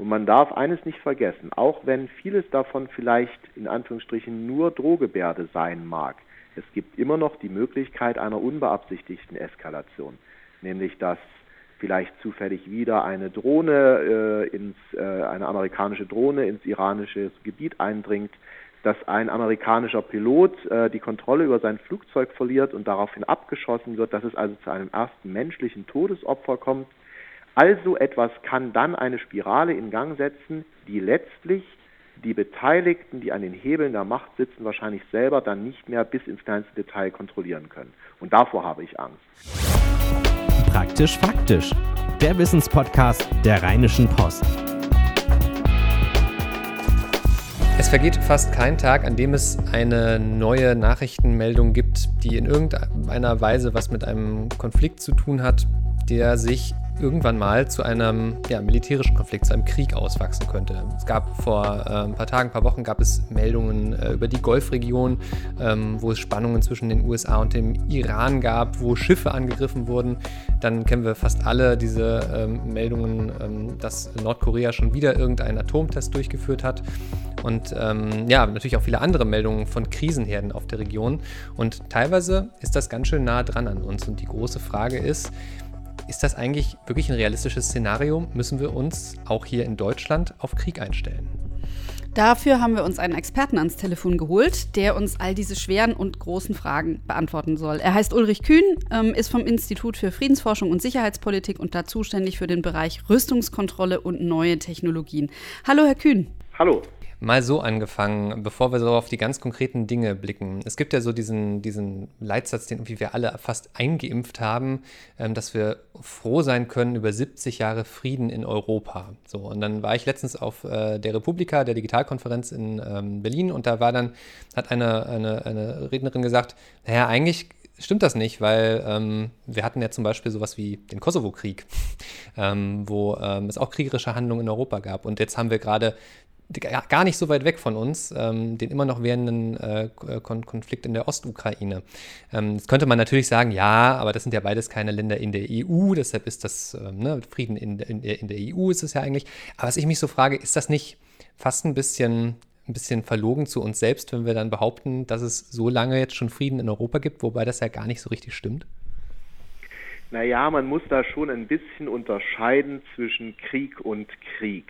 Und man darf eines nicht vergessen, auch wenn vieles davon vielleicht in Anführungsstrichen nur Drohgebärde sein mag, es gibt immer noch die Möglichkeit einer unbeabsichtigten Eskalation, nämlich dass vielleicht zufällig wieder eine Drohne äh, ins äh, eine amerikanische Drohne ins iranische Gebiet eindringt, dass ein amerikanischer Pilot äh, die Kontrolle über sein Flugzeug verliert und daraufhin abgeschossen wird, dass es also zu einem ersten menschlichen Todesopfer kommt. Also etwas kann dann eine Spirale in Gang setzen, die letztlich die Beteiligten, die an den Hebeln der Macht sitzen, wahrscheinlich selber dann nicht mehr bis ins kleinste Detail kontrollieren können. Und davor habe ich Angst. Praktisch faktisch. Der Wissenspodcast der Rheinischen Post. Es vergeht fast kein Tag, an dem es eine neue Nachrichtenmeldung gibt, die in irgendeiner Weise was mit einem Konflikt zu tun hat, der sich irgendwann mal zu einem ja, militärischen Konflikt, zu einem Krieg auswachsen könnte. Es gab vor äh, ein paar Tagen, ein paar Wochen gab es Meldungen äh, über die Golfregion, ähm, wo es Spannungen zwischen den USA und dem Iran gab, wo Schiffe angegriffen wurden. Dann kennen wir fast alle diese ähm, Meldungen, ähm, dass Nordkorea schon wieder irgendeinen Atomtest durchgeführt hat. Und ähm, ja, natürlich auch viele andere Meldungen von Krisenherden auf der Region. Und teilweise ist das ganz schön nah dran an uns. Und die große Frage ist, ist das eigentlich wirklich ein realistisches Szenario? Müssen wir uns auch hier in Deutschland auf Krieg einstellen? Dafür haben wir uns einen Experten ans Telefon geholt, der uns all diese schweren und großen Fragen beantworten soll. Er heißt Ulrich Kühn, ähm, ist vom Institut für Friedensforschung und Sicherheitspolitik und da zuständig für den Bereich Rüstungskontrolle und neue Technologien. Hallo, Herr Kühn. Hallo mal so angefangen, bevor wir so auf die ganz konkreten Dinge blicken. Es gibt ja so diesen, diesen Leitsatz, den wir alle fast eingeimpft haben, ähm, dass wir froh sein können über 70 Jahre Frieden in Europa. So, und dann war ich letztens auf äh, der Republika, der Digitalkonferenz in ähm, Berlin, und da war dann, hat eine, eine, eine Rednerin gesagt, naja, eigentlich stimmt das nicht, weil ähm, wir hatten ja zum Beispiel sowas wie den Kosovo-Krieg, ähm, wo ähm, es auch kriegerische Handlungen in Europa gab. Und jetzt haben wir gerade gar nicht so weit weg von uns, ähm, den immer noch währenden äh, Kon Konflikt in der Ostukraine. Ähm, jetzt könnte man natürlich sagen, ja, aber das sind ja beides keine Länder in der EU, deshalb ist das ähm, ne, Frieden in, in, in, der EU ist es ja eigentlich. Aber was ich mich so frage, ist das nicht fast ein bisschen, ein bisschen verlogen zu uns selbst, wenn wir dann behaupten, dass es so lange jetzt schon Frieden in Europa gibt, wobei das ja gar nicht so richtig stimmt? Naja, man muss da schon ein bisschen unterscheiden zwischen Krieg und Krieg.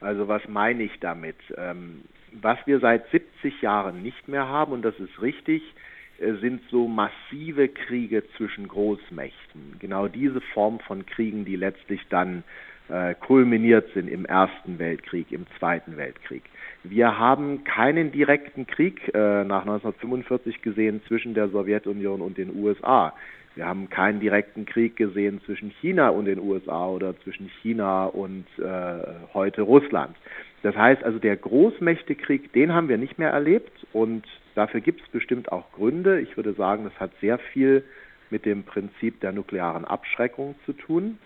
Also was meine ich damit? Ähm, was wir seit 70 Jahren nicht mehr haben, und das ist richtig, äh, sind so massive Kriege zwischen Großmächten. Genau diese Form von Kriegen, die letztlich dann äh, kulminiert sind im Ersten Weltkrieg, im Zweiten Weltkrieg. Wir haben keinen direkten Krieg äh, nach 1945 gesehen zwischen der Sowjetunion und den USA. Wir haben keinen direkten Krieg gesehen zwischen China und den USA oder zwischen China und äh, heute Russland. Das heißt also, der Großmächtekrieg, den haben wir nicht mehr erlebt und dafür gibt es bestimmt auch Gründe. Ich würde sagen, das hat sehr viel mit dem Prinzip der nuklearen Abschreckung zu tun,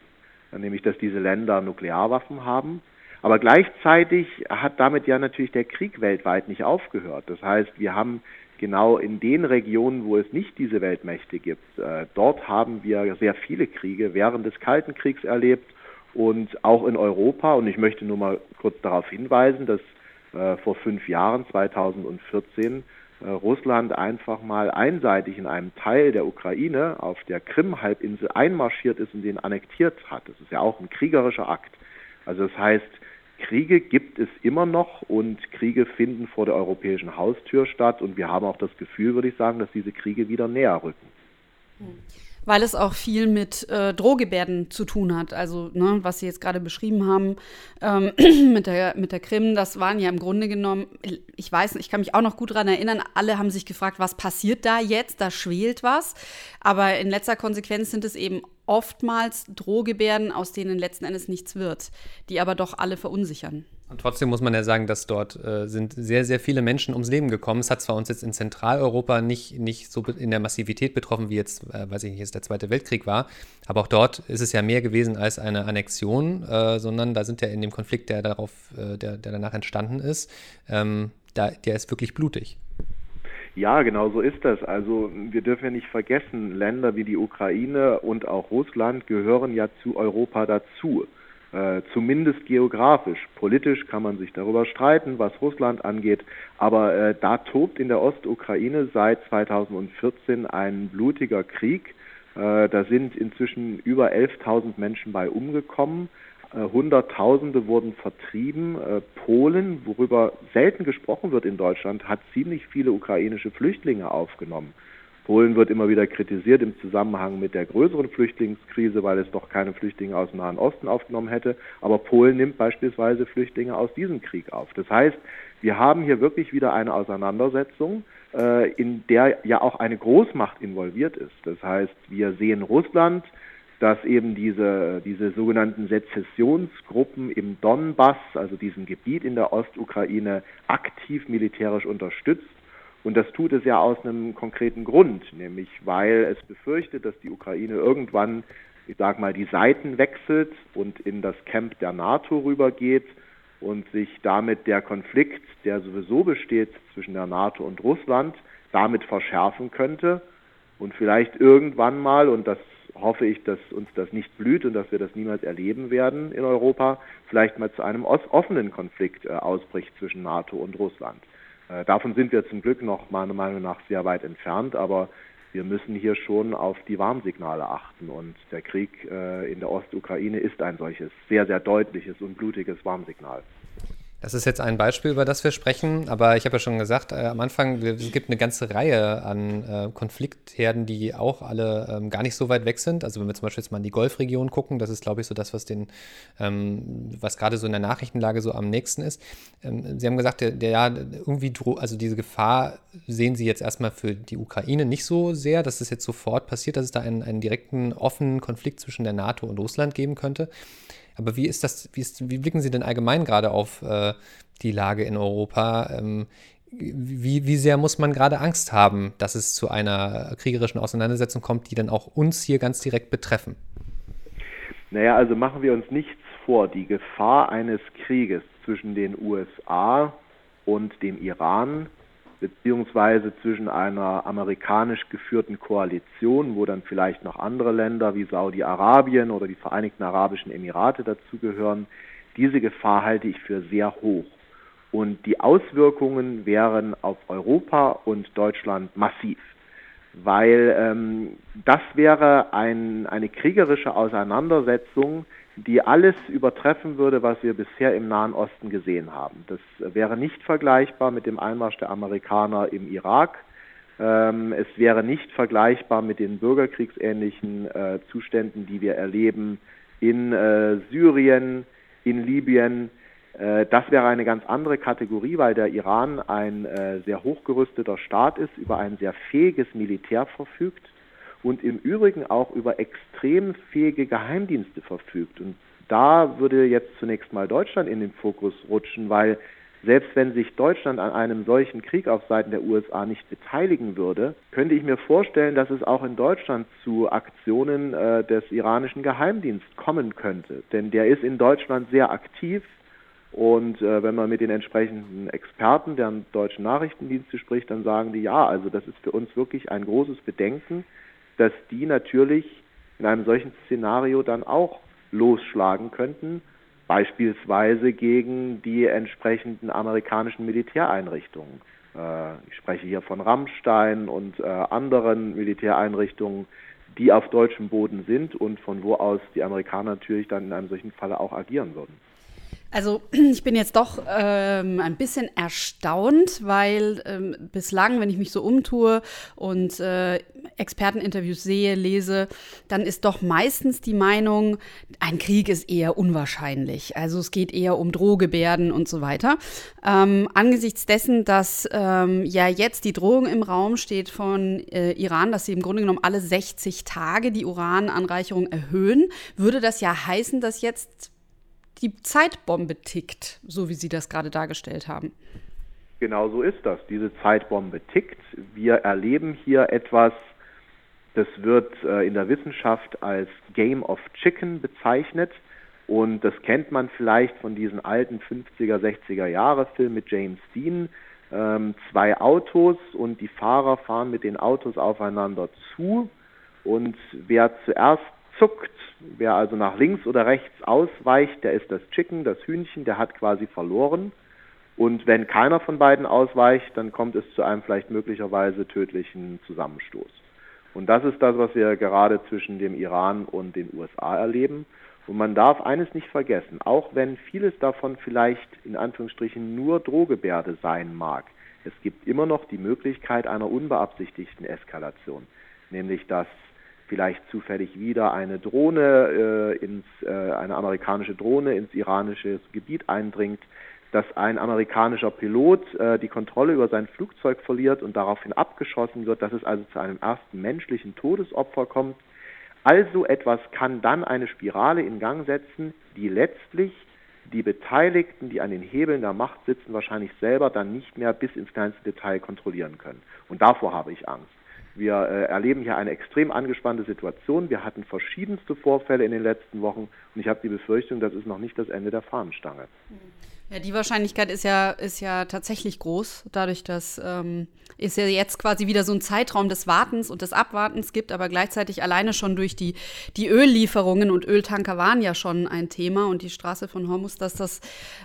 nämlich dass diese Länder Nuklearwaffen haben. Aber gleichzeitig hat damit ja natürlich der Krieg weltweit nicht aufgehört. Das heißt, wir haben genau in den Regionen, wo es nicht diese Weltmächte gibt, äh, dort haben wir sehr viele Kriege während des Kalten Kriegs erlebt und auch in Europa. Und ich möchte nur mal kurz darauf hinweisen, dass äh, vor fünf Jahren, 2014, äh, Russland einfach mal einseitig in einem Teil der Ukraine auf der Krim-Halbinsel einmarschiert ist und den annektiert hat. Das ist ja auch ein kriegerischer Akt. Also das heißt, Kriege gibt es immer noch und Kriege finden vor der europäischen Haustür statt und wir haben auch das Gefühl, würde ich sagen, dass diese Kriege wieder näher rücken. Hm weil es auch viel mit äh, Drohgebärden zu tun hat. Also, ne, was Sie jetzt gerade beschrieben haben ähm, mit, der, mit der Krim, das waren ja im Grunde genommen, ich weiß, ich kann mich auch noch gut daran erinnern, alle haben sich gefragt, was passiert da jetzt? Da schwelt was. Aber in letzter Konsequenz sind es eben oftmals Drohgebärden, aus denen letzten Endes nichts wird, die aber doch alle verunsichern. Und trotzdem muss man ja sagen, dass dort äh, sind sehr, sehr viele Menschen ums Leben gekommen. Es hat zwar uns jetzt in Zentraleuropa nicht, nicht so in der Massivität betroffen, wie jetzt, äh, weiß ich nicht, jetzt der Zweite Weltkrieg war, aber auch dort ist es ja mehr gewesen als eine Annexion, äh, sondern da sind ja in dem Konflikt, der darauf, äh, der, der danach entstanden ist, ähm, da, der ist wirklich blutig. Ja, genau so ist das. Also wir dürfen ja nicht vergessen, Länder wie die Ukraine und auch Russland gehören ja zu Europa dazu. Äh, zumindest geografisch. Politisch kann man sich darüber streiten, was Russland angeht, aber äh, da tobt in der Ostukraine seit 2014 ein blutiger Krieg. Äh, da sind inzwischen über 11.000 Menschen bei umgekommen. Äh, Hunderttausende wurden vertrieben. Äh, Polen, worüber selten gesprochen wird in Deutschland, hat ziemlich viele ukrainische Flüchtlinge aufgenommen. Polen wird immer wieder kritisiert im Zusammenhang mit der größeren Flüchtlingskrise, weil es doch keine Flüchtlinge aus dem Nahen Osten aufgenommen hätte. Aber Polen nimmt beispielsweise Flüchtlinge aus diesem Krieg auf. Das heißt, wir haben hier wirklich wieder eine Auseinandersetzung, äh, in der ja auch eine Großmacht involviert ist. Das heißt, wir sehen Russland, dass eben diese, diese sogenannten Sezessionsgruppen im Donbass, also diesem Gebiet in der Ostukraine, aktiv militärisch unterstützt. Und das tut es ja aus einem konkreten Grund, nämlich weil es befürchtet, dass die Ukraine irgendwann, ich sag mal, die Seiten wechselt und in das Camp der NATO rübergeht und sich damit der Konflikt, der sowieso besteht zwischen der NATO und Russland, damit verschärfen könnte und vielleicht irgendwann mal, und das hoffe ich, dass uns das nicht blüht und dass wir das niemals erleben werden in Europa, vielleicht mal zu einem offenen Konflikt äh, ausbricht zwischen NATO und Russland. Äh, davon sind wir zum Glück noch meiner Meinung nach sehr weit entfernt, aber wir müssen hier schon auf die Warnsignale achten und der Krieg äh, in der Ostukraine ist ein solches sehr, sehr deutliches und blutiges Warnsignal. Das ist jetzt ein Beispiel, über das wir sprechen, aber ich habe ja schon gesagt, äh, am Anfang, es gibt eine ganze Reihe an äh, Konfliktherden, die auch alle ähm, gar nicht so weit weg sind. Also wenn wir zum Beispiel jetzt mal in die Golfregion gucken, das ist, glaube ich, so das, was den, ähm, was gerade so in der Nachrichtenlage so am nächsten ist. Ähm, Sie haben gesagt, der, der ja irgendwie, also diese Gefahr sehen Sie jetzt erstmal für die Ukraine nicht so sehr, dass es jetzt sofort passiert, dass es da einen, einen direkten, offenen Konflikt zwischen der NATO und Russland geben könnte. Aber wie ist das, wie, ist, wie blicken Sie denn allgemein gerade auf äh, die Lage in Europa? Ähm, wie, wie sehr muss man gerade Angst haben, dass es zu einer kriegerischen Auseinandersetzung kommt, die dann auch uns hier ganz direkt betreffen? Naja, also machen wir uns nichts vor. Die Gefahr eines Krieges zwischen den USA und dem Iran beziehungsweise zwischen einer amerikanisch geführten Koalition, wo dann vielleicht noch andere Länder wie Saudi-Arabien oder die Vereinigten Arabischen Emirate dazugehören, diese Gefahr halte ich für sehr hoch. Und die Auswirkungen wären auf Europa und Deutschland massiv, weil ähm, das wäre ein, eine kriegerische Auseinandersetzung, die alles übertreffen würde, was wir bisher im Nahen Osten gesehen haben. Das wäre nicht vergleichbar mit dem Einmarsch der Amerikaner im Irak. Ähm, es wäre nicht vergleichbar mit den bürgerkriegsähnlichen äh, Zuständen, die wir erleben in äh, Syrien, in Libyen. Äh, das wäre eine ganz andere Kategorie, weil der Iran ein sehr hochgerüsteter Staat ist, über ein sehr fähiges Militär verfügt und im Übrigen auch über extrem fähige Geheimdienste verfügt. Und da würde jetzt zunächst mal Deutschland in den Fokus rutschen, weil selbst wenn sich Deutschland an einem solchen Krieg auf Seiten der USA nicht beteiligen würde, könnte ich mir vorstellen, dass es auch in Deutschland zu Aktionen äh, des iranischen Geheimdienstes kommen könnte. Denn der ist in Deutschland sehr aktiv. Und äh, wenn man mit den entsprechenden Experten der deutschen Nachrichtendienste spricht, dann sagen die, ja, also das ist für uns wirklich ein großes Bedenken, dass die natürlich in einem solchen Szenario dann auch losschlagen könnten, beispielsweise gegen die entsprechenden amerikanischen Militäreinrichtungen. Äh, ich spreche hier von Rammstein und äh, anderen Militäreinrichtungen, die auf deutschem Boden sind und von wo aus die Amerikaner natürlich dann in einem solchen Falle auch agieren würden. Also ich bin jetzt doch ähm, ein bisschen erstaunt, weil ähm, bislang, wenn ich mich so umtue und äh, Experteninterviews sehe, lese, dann ist doch meistens die Meinung, ein Krieg ist eher unwahrscheinlich. Also es geht eher um Drohgebärden und so weiter. Ähm, angesichts dessen, dass ähm, ja jetzt die Drohung im Raum steht von äh, Iran, dass sie im Grunde genommen alle 60 Tage die Urananreicherung erhöhen, würde das ja heißen, dass jetzt die Zeitbombe tickt, so wie Sie das gerade dargestellt haben. Genau so ist das. Diese Zeitbombe tickt. Wir erleben hier etwas, das wird äh, in der Wissenschaft als Game of Chicken bezeichnet. Und das kennt man vielleicht von diesen alten 50er, 60er Jahre Filmen mit James Dean. Ähm, zwei Autos und die Fahrer fahren mit den Autos aufeinander zu. Und wer zuerst zuckt. Wer also nach links oder rechts ausweicht, der ist das Chicken, das Hühnchen, der hat quasi verloren. Und wenn keiner von beiden ausweicht, dann kommt es zu einem vielleicht möglicherweise tödlichen Zusammenstoß. Und das ist das, was wir gerade zwischen dem Iran und den USA erleben. Und man darf eines nicht vergessen, auch wenn vieles davon vielleicht in Anführungsstrichen nur Drohgebärde sein mag, es gibt immer noch die Möglichkeit einer unbeabsichtigten Eskalation, nämlich dass vielleicht zufällig wieder eine Drohne äh, ins äh, eine amerikanische Drohne ins iranische Gebiet eindringt, dass ein amerikanischer Pilot äh, die Kontrolle über sein Flugzeug verliert und daraufhin abgeschossen wird, dass es also zu einem ersten menschlichen Todesopfer kommt. Also etwas kann dann eine Spirale in Gang setzen, die letztlich die Beteiligten, die an den Hebeln der Macht sitzen, wahrscheinlich selber dann nicht mehr bis ins kleinste Detail kontrollieren können. Und davor habe ich Angst. Wir äh, erleben hier eine extrem angespannte Situation. Wir hatten verschiedenste Vorfälle in den letzten Wochen und ich habe die Befürchtung, das ist noch nicht das Ende der Fahnenstange. Mhm. Ja, die Wahrscheinlichkeit ist ja, ist ja tatsächlich groß, dadurch, dass ähm, es ja jetzt quasi wieder so ein Zeitraum des Wartens und des Abwartens gibt, aber gleichzeitig alleine schon durch die, die Öllieferungen und Öltanker waren ja schon ein Thema und die Straße von Hormus, dass das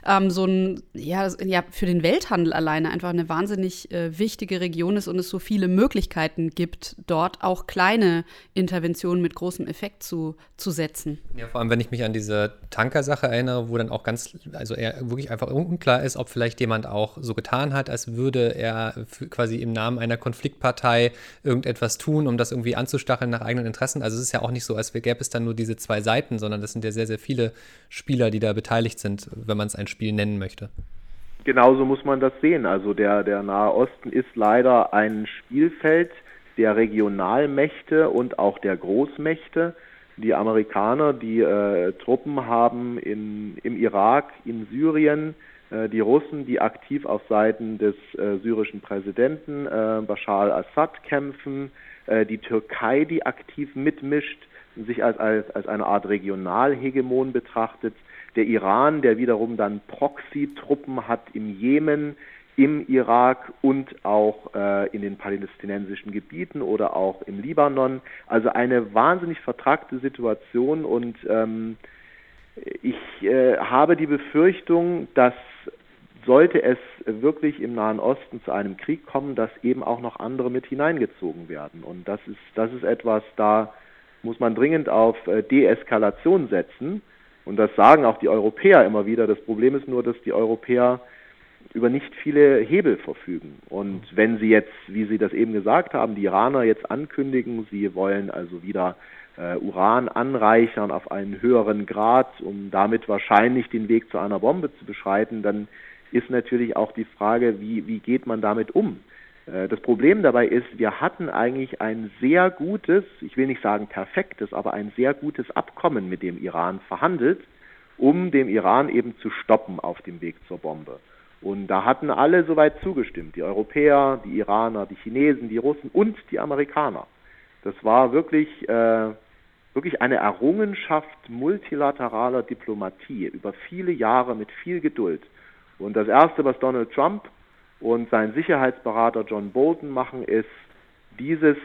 ähm, so ein, ja, ja, für den Welthandel alleine einfach eine wahnsinnig äh, wichtige Region ist und es so viele Möglichkeiten gibt, dort auch kleine Interventionen mit großem Effekt zu, zu setzen. Ja, vor allem, wenn ich mich an diese Tankersache erinnere, wo dann auch ganz, also eher wirklich einfach unklar ist, ob vielleicht jemand auch so getan hat, als würde er quasi im Namen einer Konfliktpartei irgendetwas tun, um das irgendwie anzustacheln nach eigenen Interessen. Also es ist ja auch nicht so, als gäbe es dann nur diese zwei Seiten, sondern das sind ja sehr, sehr viele Spieler, die da beteiligt sind, wenn man es ein Spiel nennen möchte. Genauso muss man das sehen. Also der, der Nahe Osten ist leider ein Spielfeld der Regionalmächte und auch der Großmächte. Die Amerikaner, die äh, Truppen haben in, im Irak, in Syrien, äh, die Russen, die aktiv auf Seiten des äh, syrischen Präsidenten äh, Bashar al-Assad kämpfen, äh, die Türkei, die aktiv mitmischt, sich als, als, als eine Art Regionalhegemon betrachtet, der Iran, der wiederum dann Proxy-Truppen hat im Jemen, im Irak und auch äh, in den palästinensischen Gebieten oder auch im Libanon. Also eine wahnsinnig vertragte Situation und ähm, ich äh, habe die Befürchtung, dass sollte es wirklich im Nahen Osten zu einem Krieg kommen, dass eben auch noch andere mit hineingezogen werden. Und das ist, das ist etwas, da muss man dringend auf äh, Deeskalation setzen. Und das sagen auch die Europäer immer wieder. Das Problem ist nur, dass die Europäer über nicht viele Hebel verfügen. Und wenn Sie jetzt, wie Sie das eben gesagt haben, die Iraner jetzt ankündigen, sie wollen also wieder äh, Uran anreichern auf einen höheren Grad, um damit wahrscheinlich den Weg zu einer Bombe zu beschreiten, dann ist natürlich auch die Frage, wie, wie geht man damit um? Äh, das Problem dabei ist, wir hatten eigentlich ein sehr gutes, ich will nicht sagen perfektes, aber ein sehr gutes Abkommen mit dem Iran verhandelt, um dem Iran eben zu stoppen auf dem Weg zur Bombe. Und da hatten alle soweit zugestimmt, die Europäer, die Iraner, die Chinesen, die Russen und die Amerikaner. Das war wirklich, äh, wirklich eine Errungenschaft multilateraler Diplomatie über viele Jahre mit viel Geduld. Und das Erste, was Donald Trump und sein Sicherheitsberater John Bolton machen, ist, dieses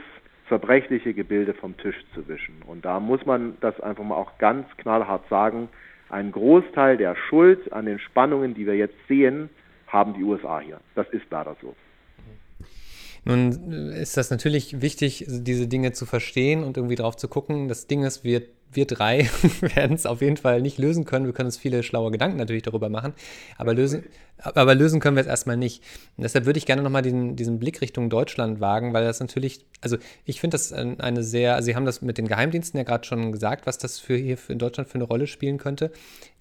zerbrechliche Gebilde vom Tisch zu wischen. Und da muss man das einfach mal auch ganz knallhart sagen, ein Großteil der Schuld an den Spannungen, die wir jetzt sehen, haben die USA hier. Das ist leider so. Nun ist das natürlich wichtig, diese Dinge zu verstehen und irgendwie drauf zu gucken. Das Ding ist, wir, wir drei werden es auf jeden Fall nicht lösen können. Wir können uns viele schlaue Gedanken natürlich darüber machen, aber lösen, aber lösen können wir es erstmal nicht. Und deshalb würde ich gerne nochmal diesen, diesen Blick Richtung Deutschland wagen, weil das natürlich, also ich finde das eine sehr, also Sie haben das mit den Geheimdiensten ja gerade schon gesagt, was das für hier in Deutschland für eine Rolle spielen könnte.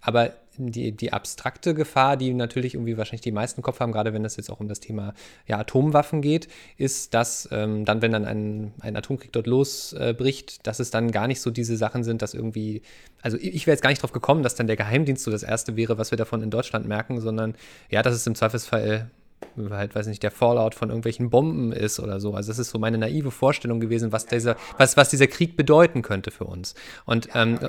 Aber die, die abstrakte Gefahr, die natürlich irgendwie wahrscheinlich die meisten im Kopf haben, gerade wenn es jetzt auch um das Thema ja, Atomwaffen geht, ist, dass ähm, dann, wenn dann ein, ein Atomkrieg dort losbricht, äh, dass es dann gar nicht so diese Sachen sind, dass irgendwie, also ich wäre jetzt gar nicht drauf gekommen, dass dann der Geheimdienst so das Erste wäre, was wir davon in Deutschland merken, sondern ja, dass es im Zweifelsfall halt, weiß nicht, der Fallout von irgendwelchen Bomben ist oder so. Also das ist so meine naive Vorstellung gewesen, was dieser, was, was dieser Krieg bedeuten könnte für uns. Und ähm,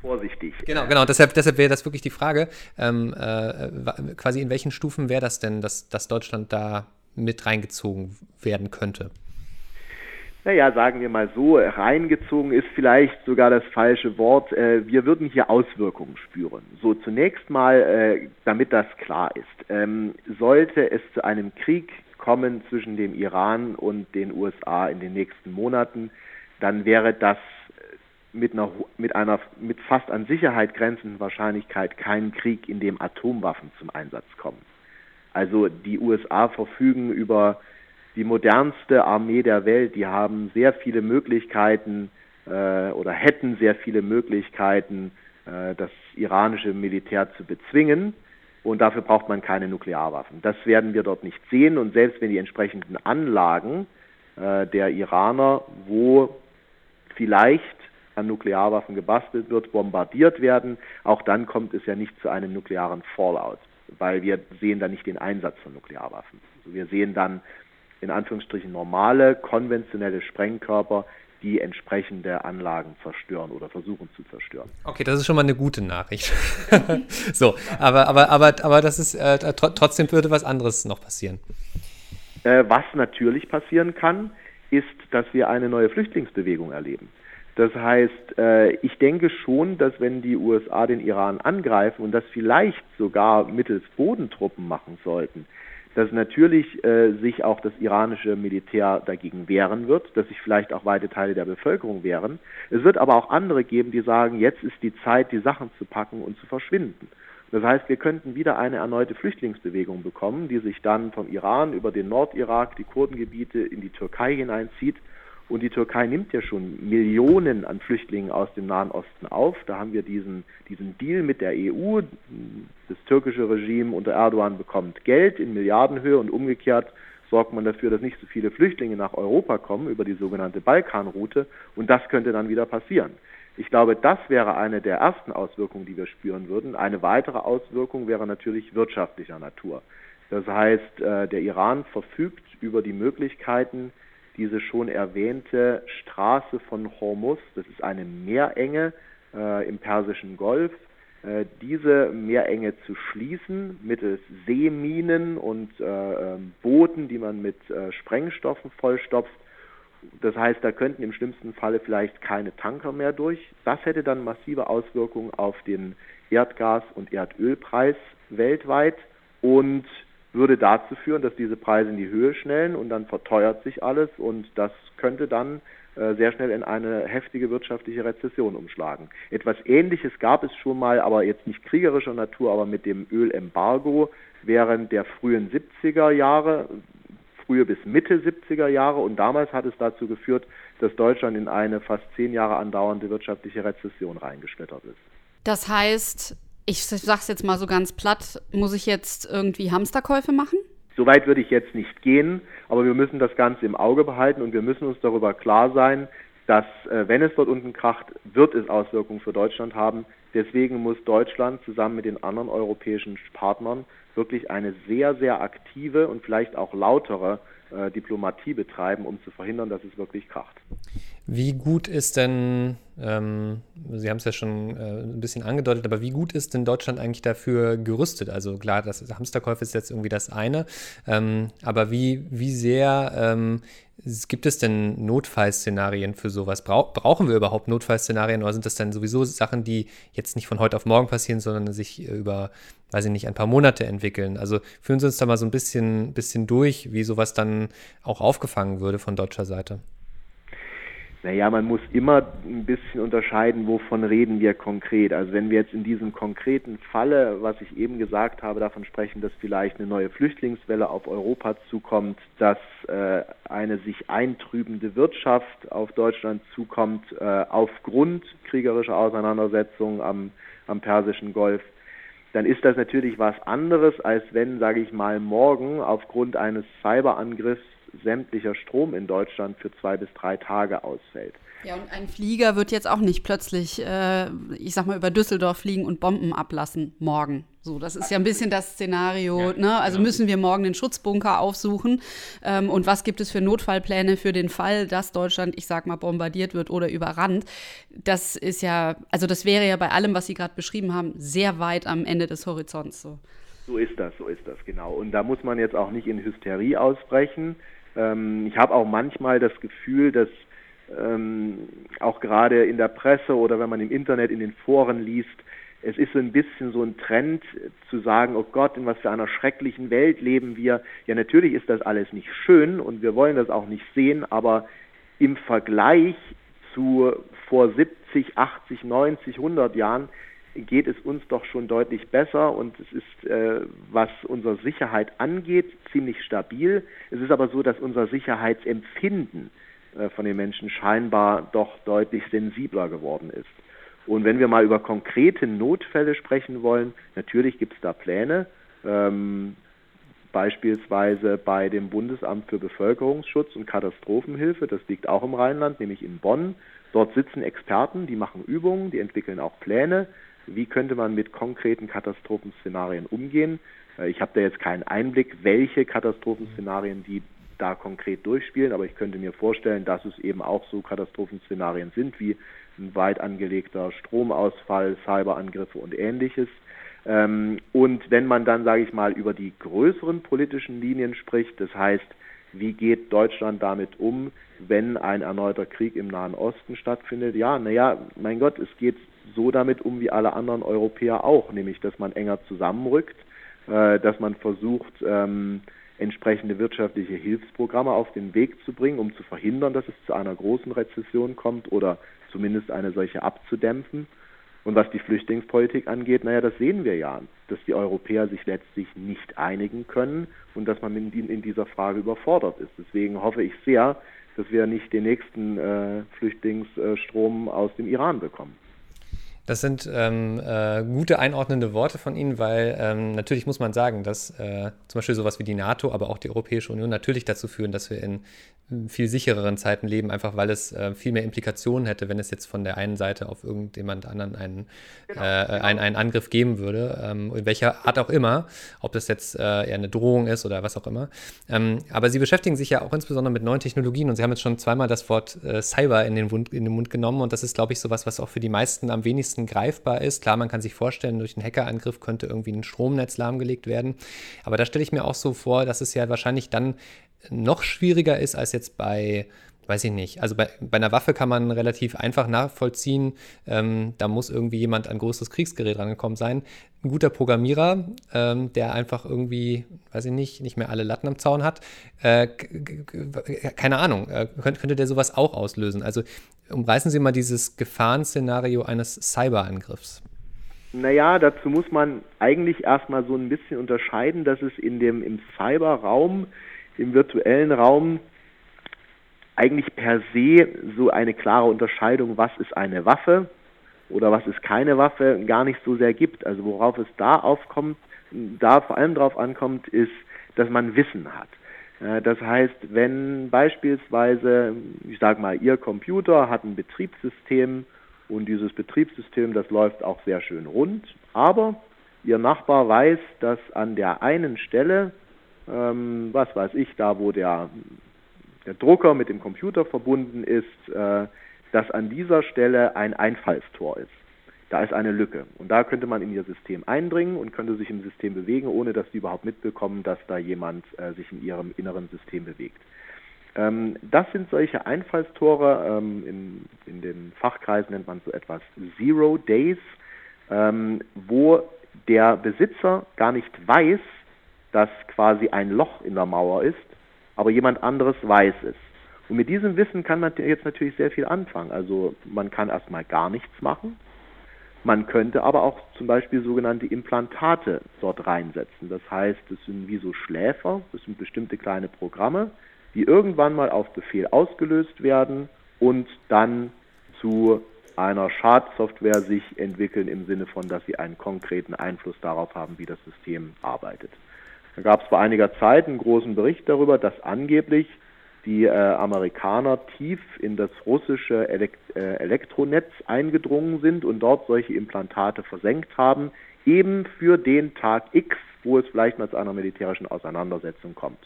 vorsichtig. Genau, genau. Deshalb, deshalb wäre das wirklich die Frage, ähm, äh, quasi in welchen Stufen wäre das denn, dass, dass Deutschland da mit reingezogen werden könnte? Naja, sagen wir mal so, reingezogen ist vielleicht sogar das falsche Wort. Äh, wir würden hier Auswirkungen spüren. So, zunächst mal, äh, damit das klar ist, ähm, sollte es zu einem Krieg kommen zwischen dem Iran und den USA in den nächsten Monaten, dann wäre das mit einer, mit einer mit fast an Sicherheit grenzenden Wahrscheinlichkeit kein Krieg, in dem Atomwaffen zum Einsatz kommen. Also die USA verfügen über die modernste Armee der Welt. Die haben sehr viele Möglichkeiten äh, oder hätten sehr viele Möglichkeiten, äh, das iranische Militär zu bezwingen. Und dafür braucht man keine Nuklearwaffen. Das werden wir dort nicht sehen. Und selbst wenn die entsprechenden Anlagen äh, der Iraner, wo vielleicht an Nuklearwaffen gebastelt wird, bombardiert werden, auch dann kommt es ja nicht zu einem nuklearen Fallout, weil wir sehen dann nicht den Einsatz von Nuklearwaffen. Also wir sehen dann in Anführungsstrichen normale, konventionelle Sprengkörper, die entsprechende Anlagen zerstören oder versuchen zu zerstören. Okay, das ist schon mal eine gute Nachricht. so, aber, aber, aber, aber das ist äh, trotzdem würde was anderes noch passieren. Äh, was natürlich passieren kann, ist, dass wir eine neue Flüchtlingsbewegung erleben. Das heißt, äh, ich denke schon, dass wenn die USA den Iran angreifen und das vielleicht sogar mittels Bodentruppen machen sollten, dass natürlich äh, sich auch das iranische Militär dagegen wehren wird, dass sich vielleicht auch weite Teile der Bevölkerung wehren. Es wird aber auch andere geben, die sagen, jetzt ist die Zeit, die Sachen zu packen und zu verschwinden. Das heißt, wir könnten wieder eine erneute Flüchtlingsbewegung bekommen, die sich dann vom Iran über den Nordirak, die Kurdengebiete in die Türkei hineinzieht und die Türkei nimmt ja schon Millionen an Flüchtlingen aus dem Nahen Osten auf. Da haben wir diesen, diesen Deal mit der EU. Das türkische Regime unter Erdogan bekommt Geld in Milliardenhöhe und umgekehrt sorgt man dafür, dass nicht so viele Flüchtlinge nach Europa kommen über die sogenannte Balkanroute. Und das könnte dann wieder passieren. Ich glaube, das wäre eine der ersten Auswirkungen, die wir spüren würden. Eine weitere Auswirkung wäre natürlich wirtschaftlicher Natur. Das heißt, äh, der Iran verfügt über die Möglichkeiten, diese schon erwähnte Straße von Hormuz, das ist eine Meerenge äh, im Persischen Golf, äh, diese Meerenge zu schließen mittels Seeminen und äh, ähm, Booten, die man mit äh, Sprengstoffen vollstopft. Das heißt, da könnten im schlimmsten Falle vielleicht keine Tanker mehr durch. Das hätte dann massive Auswirkungen auf den Erdgas- und Erdölpreis weltweit und würde dazu führen, dass diese Preise in die Höhe schnellen und dann verteuert sich alles und das könnte dann äh, sehr schnell in eine heftige wirtschaftliche Rezession umschlagen. Etwas Ähnliches gab es schon mal, aber jetzt nicht kriegerischer Natur, aber mit dem Ölembargo während der frühen 70er Jahre, frühe bis Mitte 70er Jahre und damals hat es dazu geführt, dass Deutschland in eine fast zehn Jahre andauernde wirtschaftliche Rezession reingeschlittert ist. Das heißt, ich sag's jetzt mal so ganz platt, muss ich jetzt irgendwie Hamsterkäufe machen? Soweit würde ich jetzt nicht gehen, aber wir müssen das Ganze im Auge behalten und wir müssen uns darüber klar sein, dass äh, wenn es dort unten kracht, wird es Auswirkungen für Deutschland haben. Deswegen muss Deutschland zusammen mit den anderen europäischen Partnern wirklich eine sehr, sehr aktive und vielleicht auch lautere äh, Diplomatie betreiben, um zu verhindern, dass es wirklich kracht. Wie gut ist denn, ähm, Sie haben es ja schon äh, ein bisschen angedeutet, aber wie gut ist denn Deutschland eigentlich dafür gerüstet? Also klar, das Hamsterkäufe ist jetzt irgendwie das eine, ähm, aber wie, wie sehr ähm, Gibt es denn Notfallszenarien für sowas? Brauch, brauchen wir überhaupt Notfallszenarien oder sind das dann sowieso Sachen, die jetzt nicht von heute auf morgen passieren, sondern sich über, weiß ich nicht, ein paar Monate entwickeln? Also führen Sie uns da mal so ein bisschen, bisschen durch, wie sowas dann auch aufgefangen würde von deutscher Seite. Naja, man muss immer ein bisschen unterscheiden, wovon reden wir konkret. Also wenn wir jetzt in diesem konkreten Falle, was ich eben gesagt habe, davon sprechen, dass vielleicht eine neue Flüchtlingswelle auf Europa zukommt, dass äh, eine sich eintrübende Wirtschaft auf Deutschland zukommt, äh, aufgrund kriegerischer Auseinandersetzungen am, am Persischen Golf, dann ist das natürlich was anderes, als wenn, sage ich mal, morgen aufgrund eines Cyberangriffs sämtlicher Strom in Deutschland für zwei bis drei Tage ausfällt. Ja, und ein Flieger wird jetzt auch nicht plötzlich, äh, ich sag mal, über Düsseldorf fliegen und Bomben ablassen morgen. So, das ist ja ein bisschen das Szenario. Ja, ne? Also genau. müssen wir morgen den Schutzbunker aufsuchen. Ähm, und was gibt es für Notfallpläne für den Fall, dass Deutschland, ich sag mal, bombardiert wird oder überrannt? Das ist ja, also das wäre ja bei allem, was Sie gerade beschrieben haben, sehr weit am Ende des Horizonts. So. so ist das, so ist das, genau. Und da muss man jetzt auch nicht in Hysterie ausbrechen. Ähm, ich habe auch manchmal das Gefühl, dass ähm, auch gerade in der Presse oder wenn man im Internet in den Foren liest, es ist so ein bisschen so ein Trend zu sagen, oh Gott, in was für einer schrecklichen Welt leben wir. Ja, natürlich ist das alles nicht schön und wir wollen das auch nicht sehen, aber im Vergleich zu vor 70, 80, 90, 100 Jahren geht es uns doch schon deutlich besser und es ist, äh, was unsere Sicherheit angeht, ziemlich stabil. Es ist aber so, dass unser Sicherheitsempfinden äh, von den Menschen scheinbar doch deutlich sensibler geworden ist. Und wenn wir mal über konkrete Notfälle sprechen wollen, natürlich gibt es da Pläne. Ähm, beispielsweise bei dem Bundesamt für Bevölkerungsschutz und Katastrophenhilfe, das liegt auch im Rheinland, nämlich in Bonn. Dort sitzen Experten, die machen Übungen, die entwickeln auch Pläne wie könnte man mit konkreten Katastrophenszenarien umgehen. Äh, ich habe da jetzt keinen Einblick, welche Katastrophenszenarien die da konkret durchspielen, aber ich könnte mir vorstellen, dass es eben auch so Katastrophenszenarien sind wie ein weit angelegter Stromausfall, Cyberangriffe und ähnliches. Ähm, und wenn man dann, sage ich mal, über die größeren politischen Linien spricht, das heißt, wie geht Deutschland damit um, wenn ein erneuter Krieg im Nahen Osten stattfindet? Ja, naja, mein Gott, es geht so damit um wie alle anderen Europäer auch, nämlich dass man enger zusammenrückt, äh, dass man versucht, ähm, entsprechende wirtschaftliche Hilfsprogramme auf den Weg zu bringen, um zu verhindern, dass es zu einer großen Rezession kommt oder zumindest eine solche abzudämpfen. Und was die Flüchtlingspolitik angeht, naja, das sehen wir ja, dass die Europäer sich letztlich nicht einigen können und dass man in, dieser Frage überfordert ist. Deswegen hoffe ich sehr, dass wir nicht den nächsten äh, Flüchtlingsstrom aus dem Iran bekommen. Das sind ähm, äh, gute einordnende Worte von Ihnen, weil ähm, natürlich muss man sagen, dass äh, zum Beispiel sowas wie die NATO, aber auch die Europäische Union natürlich dazu führen, dass wir in viel sichereren Zeiten leben, einfach weil es äh, viel mehr Implikationen hätte, wenn es jetzt von der einen Seite auf irgendjemand anderen einen, genau, äh, genau. einen, einen Angriff geben würde, ähm, in welcher Art auch immer, ob das jetzt äh, eher eine Drohung ist oder was auch immer. Ähm, aber Sie beschäftigen sich ja auch insbesondere mit neuen Technologien und Sie haben jetzt schon zweimal das Wort äh, Cyber in den, Mund, in den Mund genommen und das ist, glaube ich, sowas, was auch für die meisten am wenigsten greifbar ist. Klar, man kann sich vorstellen, durch einen Hackerangriff könnte irgendwie ein Stromnetz lahmgelegt werden, aber da stelle ich mir auch so vor, dass es ja wahrscheinlich dann noch schwieriger ist als jetzt bei, weiß ich nicht. Also bei, bei einer Waffe kann man relativ einfach nachvollziehen, ähm, da muss irgendwie jemand an großes Kriegsgerät rangekommen sein. Ein guter Programmierer, ähm, der einfach irgendwie, weiß ich nicht, nicht mehr alle Latten am Zaun hat, äh, keine Ahnung, äh, könnte, könnte der sowas auch auslösen. Also umreißen Sie mal dieses Gefahrenszenario eines Cyberangriffs. Naja, dazu muss man eigentlich erstmal so ein bisschen unterscheiden, dass es in dem im Cyberraum im virtuellen Raum eigentlich per se so eine klare Unterscheidung, was ist eine Waffe oder was ist keine Waffe, gar nicht so sehr gibt. Also worauf es da aufkommt, da vor allem darauf ankommt, ist, dass man Wissen hat. Äh, das heißt, wenn beispielsweise, ich sage mal, Ihr Computer hat ein Betriebssystem und dieses Betriebssystem, das läuft auch sehr schön rund, aber Ihr Nachbar weiß, dass an der einen Stelle ähm, was weiß ich, da wo der, der Drucker mit dem Computer verbunden ist, äh, dass an dieser Stelle ein Einfallstor ist. Da ist eine Lücke. Und da könnte man in ihr System eindringen und könnte sich im System bewegen, ohne dass sie überhaupt mitbekommen, dass da jemand äh, sich in ihrem inneren System bewegt. Ähm, das sind solche Einfallstore. Ähm, in, in den Fachkreisen nennt man so etwas Zero Days, ähm, wo der Besitzer gar nicht weiß, dass quasi ein Loch in der Mauer ist, aber jemand anderes weiß es. Und mit diesem Wissen kann man jetzt natürlich sehr viel anfangen. Also man kann erstmal gar nichts machen. Man könnte aber auch zum Beispiel sogenannte Implantate dort reinsetzen. Das heißt, es sind wie so Schläfer, das sind bestimmte kleine Programme, die irgendwann mal auf Befehl ausgelöst werden und dann zu einer Schadsoftware sich entwickeln im Sinne von, dass sie einen konkreten Einfluss darauf haben, wie das System arbeitet. Da gab es vor einiger Zeit einen großen Bericht darüber, dass angeblich die äh, Amerikaner tief in das russische Elekt äh, Elektronetz eingedrungen sind und dort solche Implantate versenkt haben, eben für den Tag X, wo es vielleicht mal zu einer militärischen Auseinandersetzung kommt.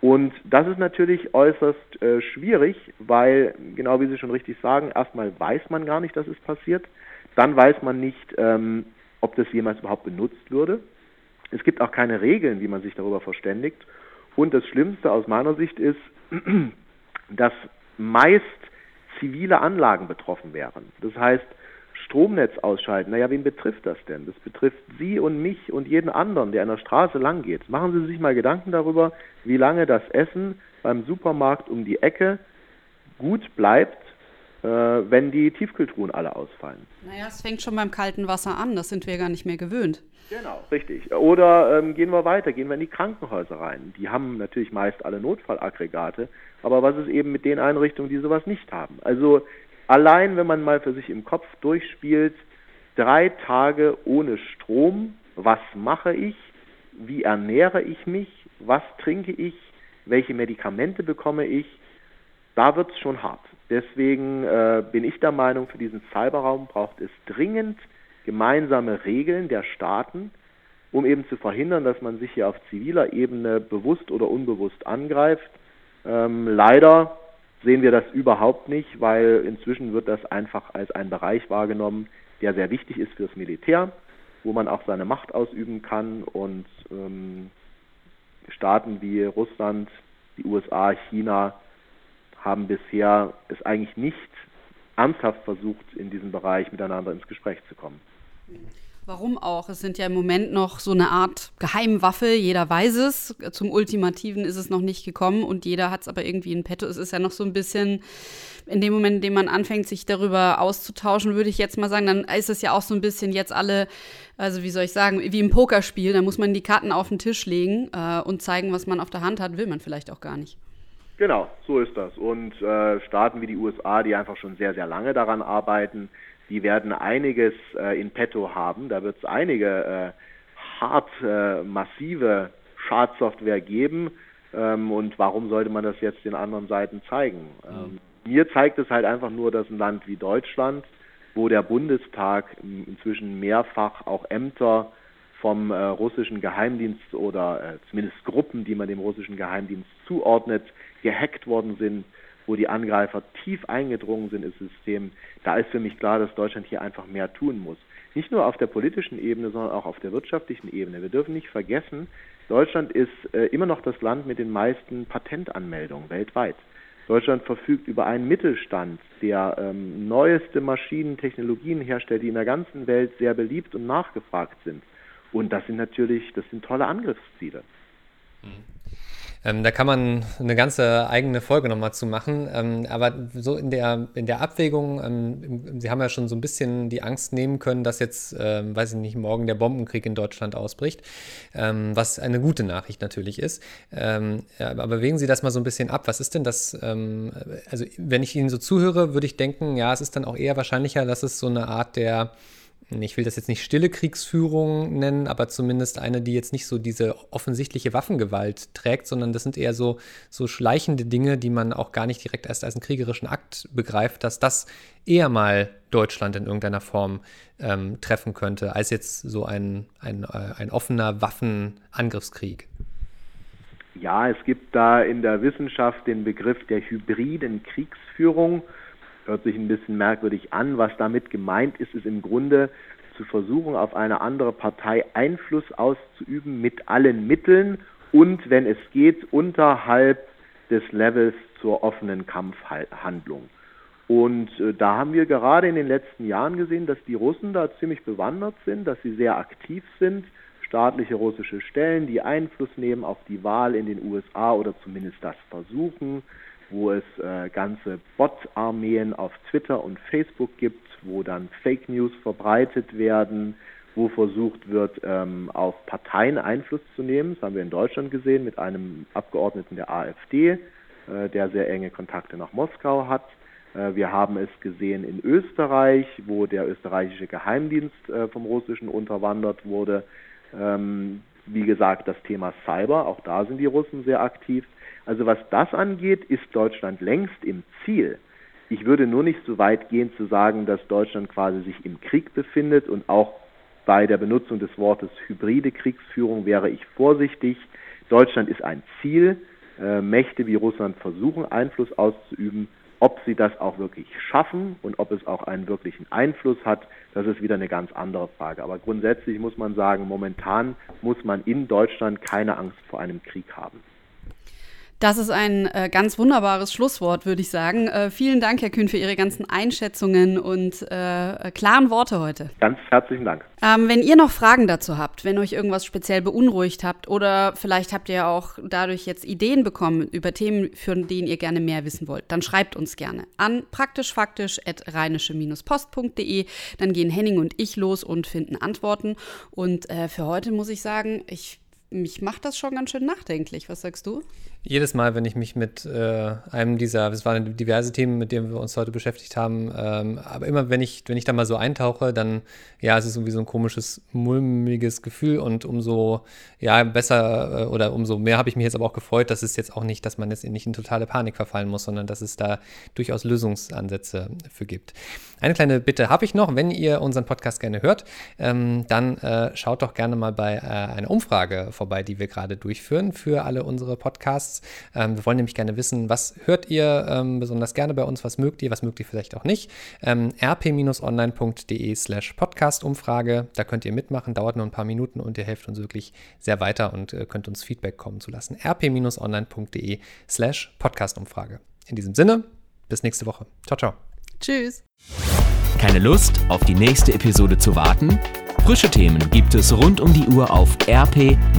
Und das ist natürlich äußerst äh, schwierig, weil, genau wie Sie schon richtig sagen, erstmal weiß man gar nicht, dass es passiert. Dann weiß man nicht, ähm, ob das jemals überhaupt benutzt würde. Es gibt auch keine Regeln, wie man sich darüber verständigt. Und das Schlimmste aus meiner Sicht ist, dass meist zivile Anlagen betroffen wären. Das heißt, Stromnetz ausschalten, naja, wen betrifft das denn? Das betrifft Sie und mich und jeden anderen, der an der Straße lang geht. Machen Sie sich mal Gedanken darüber, wie lange das Essen beim Supermarkt um die Ecke gut bleibt, wenn die Tiefkühltruhen alle ausfallen. Naja, es fängt schon beim kalten Wasser an, das sind wir gar nicht mehr gewöhnt. Genau, richtig. Oder ähm, gehen wir weiter, gehen wir in die Krankenhäuser rein. Die haben natürlich meist alle Notfallaggregate, aber was ist eben mit den Einrichtungen, die sowas nicht haben? Also allein, wenn man mal für sich im Kopf durchspielt, drei Tage ohne Strom, was mache ich? Wie ernähre ich mich? Was trinke ich? Welche Medikamente bekomme ich? Da wird es schon hart. Deswegen äh, bin ich der Meinung, für diesen Cyberraum braucht es dringend gemeinsame Regeln der Staaten, um eben zu verhindern, dass man sich hier auf ziviler Ebene bewusst oder unbewusst angreift. Ähm, leider sehen wir das überhaupt nicht, weil inzwischen wird das einfach als ein Bereich wahrgenommen, der sehr wichtig ist fürs Militär, wo man auch seine Macht ausüben kann und ähm, Staaten wie Russland, die USA, China haben bisher es eigentlich nicht ernsthaft versucht, in diesem Bereich miteinander ins Gespräch zu kommen. Warum auch? Es sind ja im Moment noch so eine Art Geheimwaffe, jeder weiß es. Zum Ultimativen ist es noch nicht gekommen und jeder hat es aber irgendwie in petto. Es ist ja noch so ein bisschen, in dem Moment, in dem man anfängt, sich darüber auszutauschen, würde ich jetzt mal sagen, dann ist es ja auch so ein bisschen jetzt alle, also wie soll ich sagen, wie im Pokerspiel, da muss man die Karten auf den Tisch legen äh, und zeigen, was man auf der Hand hat, will man vielleicht auch gar nicht. Genau, so ist das. Und äh, Staaten wie die USA, die einfach schon sehr, sehr lange daran arbeiten, die werden einiges äh, in petto haben. Da wird es einige äh, hart äh, massive Schadsoftware geben. Ähm, und warum sollte man das jetzt den anderen Seiten zeigen? Ähm, mir zeigt es halt einfach nur, dass ein Land wie Deutschland, wo der Bundestag inzwischen mehrfach auch Ämter vom äh, russischen Geheimdienst oder äh, zumindest Gruppen, die man dem russischen Geheimdienst zuordnet, gehackt worden sind, wo die Angreifer tief eingedrungen sind ins System, da ist für mich klar, dass Deutschland hier einfach mehr tun muss. Nicht nur auf der politischen Ebene, sondern auch auf der wirtschaftlichen Ebene. Wir dürfen nicht vergessen, Deutschland ist äh, immer noch das Land mit den meisten Patentanmeldungen weltweit. Deutschland verfügt über einen Mittelstand, der ähm, neueste Maschinen, Technologien herstellt, die in der ganzen Welt sehr beliebt und nachgefragt sind. Und das sind natürlich, das sind tolle Angriffsziele. Mhm. Ähm, da kann man eine ganze eigene Folge nochmal zu machen. Ähm, aber so in der, in der Abwägung, ähm, Sie haben ja schon so ein bisschen die Angst nehmen können, dass jetzt, ähm, weiß ich nicht, morgen der Bombenkrieg in Deutschland ausbricht, ähm, was eine gute Nachricht natürlich ist. Ähm, aber wägen Sie das mal so ein bisschen ab. Was ist denn das? also, wenn ich Ihnen so zuhöre, würde ich denken, ja, es ist dann auch eher wahrscheinlicher, dass es so eine Art der ich will das jetzt nicht stille Kriegsführung nennen, aber zumindest eine, die jetzt nicht so diese offensichtliche Waffengewalt trägt, sondern das sind eher so, so schleichende Dinge, die man auch gar nicht direkt erst als einen kriegerischen Akt begreift, dass das eher mal Deutschland in irgendeiner Form ähm, treffen könnte, als jetzt so ein, ein, äh, ein offener Waffenangriffskrieg. Ja, es gibt da in der Wissenschaft den Begriff der hybriden Kriegsführung hört sich ein bisschen merkwürdig an. Was damit gemeint ist, ist im Grunde zu versuchen, auf eine andere Partei Einfluss auszuüben mit allen Mitteln und, wenn es geht, unterhalb des Levels zur offenen Kampfhandlung. Und äh, da haben wir gerade in den letzten Jahren gesehen, dass die Russen da ziemlich bewandert sind, dass sie sehr aktiv sind, staatliche russische Stellen, die Einfluss nehmen auf die Wahl in den USA oder zumindest das versuchen, wo es äh, ganze Bot-Armeen auf Twitter und Facebook gibt, wo dann Fake News verbreitet werden, wo versucht wird, ähm, auf Parteien Einfluss zu nehmen. Das haben wir in Deutschland gesehen mit einem Abgeordneten der AfD, äh, der sehr enge Kontakte nach Moskau hat. Äh, wir haben es gesehen in Österreich, wo der österreichische Geheimdienst äh, vom russischen unterwandert wurde. Ähm, wie gesagt, das Thema Cyber, auch da sind die Russen sehr aktiv. Also was das angeht, ist Deutschland längst im Ziel. Ich würde nur nicht so weit gehen zu sagen, dass Deutschland quasi sich im Krieg befindet und auch bei der Benutzung des Wortes hybride Kriegsführung wäre ich vorsichtig. Deutschland ist ein Ziel. Äh, Mächte wie Russland versuchen Einfluss auszuüben. Ob sie das auch wirklich schaffen und ob es auch einen wirklichen Einfluss hat, das ist wieder eine ganz andere Frage. Aber grundsätzlich muss man sagen, momentan muss man in Deutschland keine Angst vor einem Krieg haben. Das ist ein äh, ganz wunderbares Schlusswort, würde ich sagen. Äh, vielen Dank, Herr Kühn, für Ihre ganzen Einschätzungen und äh, klaren Worte heute. Ganz herzlichen Dank. Ähm, wenn ihr noch Fragen dazu habt, wenn euch irgendwas speziell beunruhigt habt oder vielleicht habt ihr auch dadurch jetzt Ideen bekommen über Themen, für die ihr gerne mehr wissen wollt, dann schreibt uns gerne an praktischfaktisch.rheinische-post.de. Dann gehen Henning und ich los und finden Antworten. Und äh, für heute muss ich sagen, ich mich macht das schon ganz schön nachdenklich. Was sagst du? Jedes Mal, wenn ich mich mit äh, einem dieser, es waren diverse Themen, mit denen wir uns heute beschäftigt haben, ähm, aber immer wenn ich, wenn ich da mal so eintauche, dann, ja, es ist irgendwie so ein komisches, mulmiges Gefühl und umso, ja, besser äh, oder umso mehr habe ich mich jetzt aber auch gefreut, dass es jetzt auch nicht, dass man jetzt nicht in totale Panik verfallen muss, sondern dass es da durchaus Lösungsansätze für gibt. Eine kleine Bitte habe ich noch, wenn ihr unseren Podcast gerne hört, ähm, dann äh, schaut doch gerne mal bei äh, einer Umfrage vorbei, die wir gerade durchführen für alle unsere Podcasts. Ähm, wir wollen nämlich gerne wissen, was hört ihr ähm, besonders gerne bei uns, was mögt ihr, was mögt ihr vielleicht auch nicht. Ähm, rp-online.de slash Podcast-Umfrage, da könnt ihr mitmachen, dauert nur ein paar Minuten und ihr helft uns wirklich sehr weiter und äh, könnt uns Feedback kommen zu lassen. rp-online.de slash Podcast-Umfrage. In diesem Sinne, bis nächste Woche. Ciao, ciao. Tschüss. Keine Lust, auf die nächste Episode zu warten? Frische Themen gibt es rund um die Uhr auf rp-online.de.